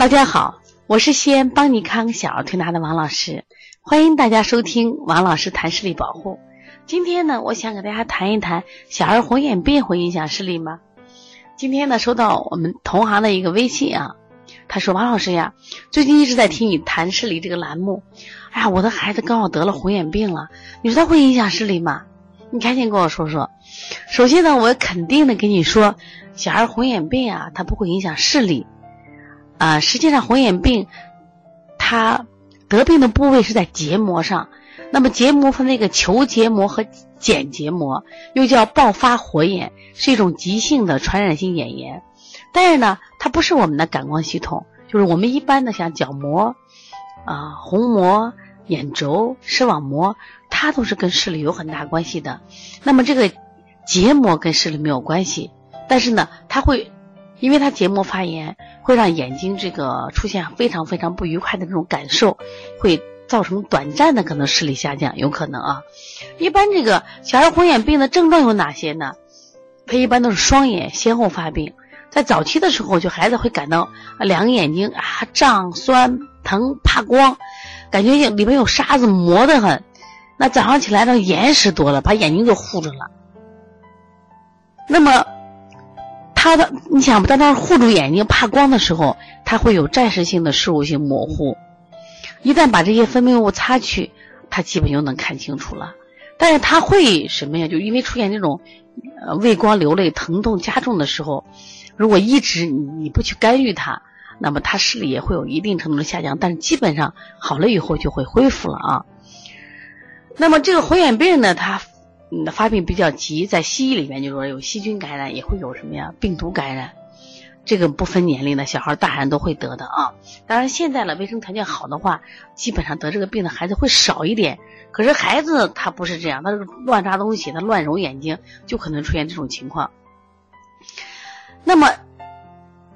大家好，我是西安邦尼康小儿推拿的王老师，欢迎大家收听王老师谈视力保护。今天呢，我想给大家谈一谈小儿红眼病会影响视力吗？今天呢，收到我们同行的一个微信啊，他说王老师呀，最近一直在听你谈视力这个栏目，哎呀，我的孩子刚好得了红眼病了，你说他会影响视力吗？你赶紧跟我说说。首先呢，我肯定的跟你说，小儿红眼病啊，它不会影响视力。啊，实际上红眼病，它得病的部位是在结膜上。那么结膜分那个球结膜和睑结膜，又叫爆发火眼，是一种急性的传染性眼炎。但是呢，它不是我们的感光系统，就是我们一般的像角膜、啊虹膜、眼轴、视网膜，它都是跟视力有很大关系的。那么这个结膜跟视力没有关系，但是呢，它会。因为它结膜发炎，会让眼睛这个出现非常非常不愉快的这种感受，会造成短暂的可能视力下降，有可能啊。一般这个小儿红眼病的症状有哪些呢？它一般都是双眼先后发病，在早期的时候，就孩子会感到两个眼睛啊胀、酸、疼、怕光，感觉里面有沙子磨得很。那早上起来呢，眼屎多了，把眼睛就糊着了。那么。他的，你想在那儿护住眼睛怕光的时候，他会有暂时性的视物性模糊。一旦把这些分泌物擦去，他基本就能看清楚了。但是他会什么呀？就因为出现这种呃畏光流泪、疼痛加重的时候，如果一直你你不去干预它，那么他视力也会有一定程度的下降。但是基本上好了以后就会恢复了啊。那么这个红眼病呢，它。嗯，发病比较急，在西医里面就说有细菌感染，也会有什么呀？病毒感染，这个不分年龄的，小孩大人都会得的啊。当然现在呢，卫生条件好的话，基本上得这个病的孩子会少一点。可是孩子他不是这样，他是乱扎东西，他乱揉眼睛，就可能出现这种情况。那么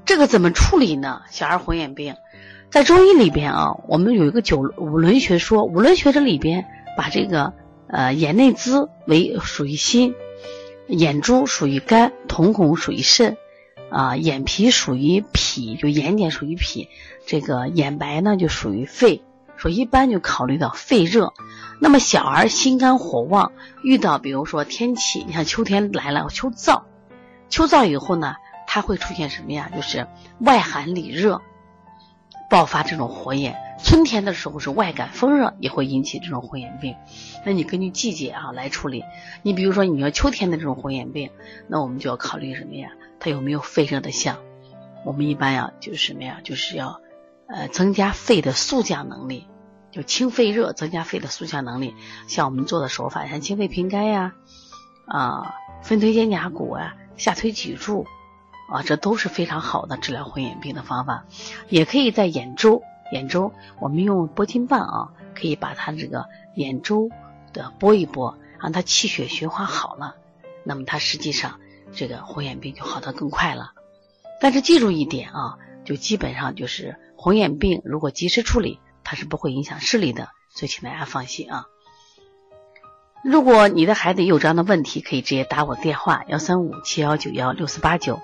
这个怎么处理呢？小儿红眼病，在中医里边啊，我们有一个九五轮学说，五轮学这里边把这个。呃，眼内眦为属于心，眼珠属于肝，瞳孔属于肾，啊，眼皮属于脾，就眼睑属于脾，这个眼白呢就属于肺。所以一般就考虑到肺热，那么小儿心肝火旺，遇到比如说天气，你像秋天来了，秋燥，秋燥以后呢，它会出现什么呀？就是外寒里热，爆发这种火眼。春天的时候是外感风热，也会引起这种红眼病。那你根据季节啊来处理。你比如说你要秋天的这种红眼病，那我们就要考虑什么呀？它有没有肺热的象？我们一般呀就是什么呀？就是要呃增加肺的速降能力，就清肺热，增加肺的速降能力。像我们做的手法，像清肺平肝呀，啊分推肩胛骨啊，下推脊柱啊，这都是非常好的治疗红眼病的方法。也可以在眼周。眼周，我们用拨筋棒啊，可以把它这个眼周的拨一拨，让它气血循环好了，那么它实际上这个红眼病就好得更快了。但是记住一点啊，就基本上就是红眼病如果及时处理，它是不会影响视力的，所以请大家放心啊。如果你的孩子有这样的问题，可以直接打我电话幺三五七幺九幺六四八九。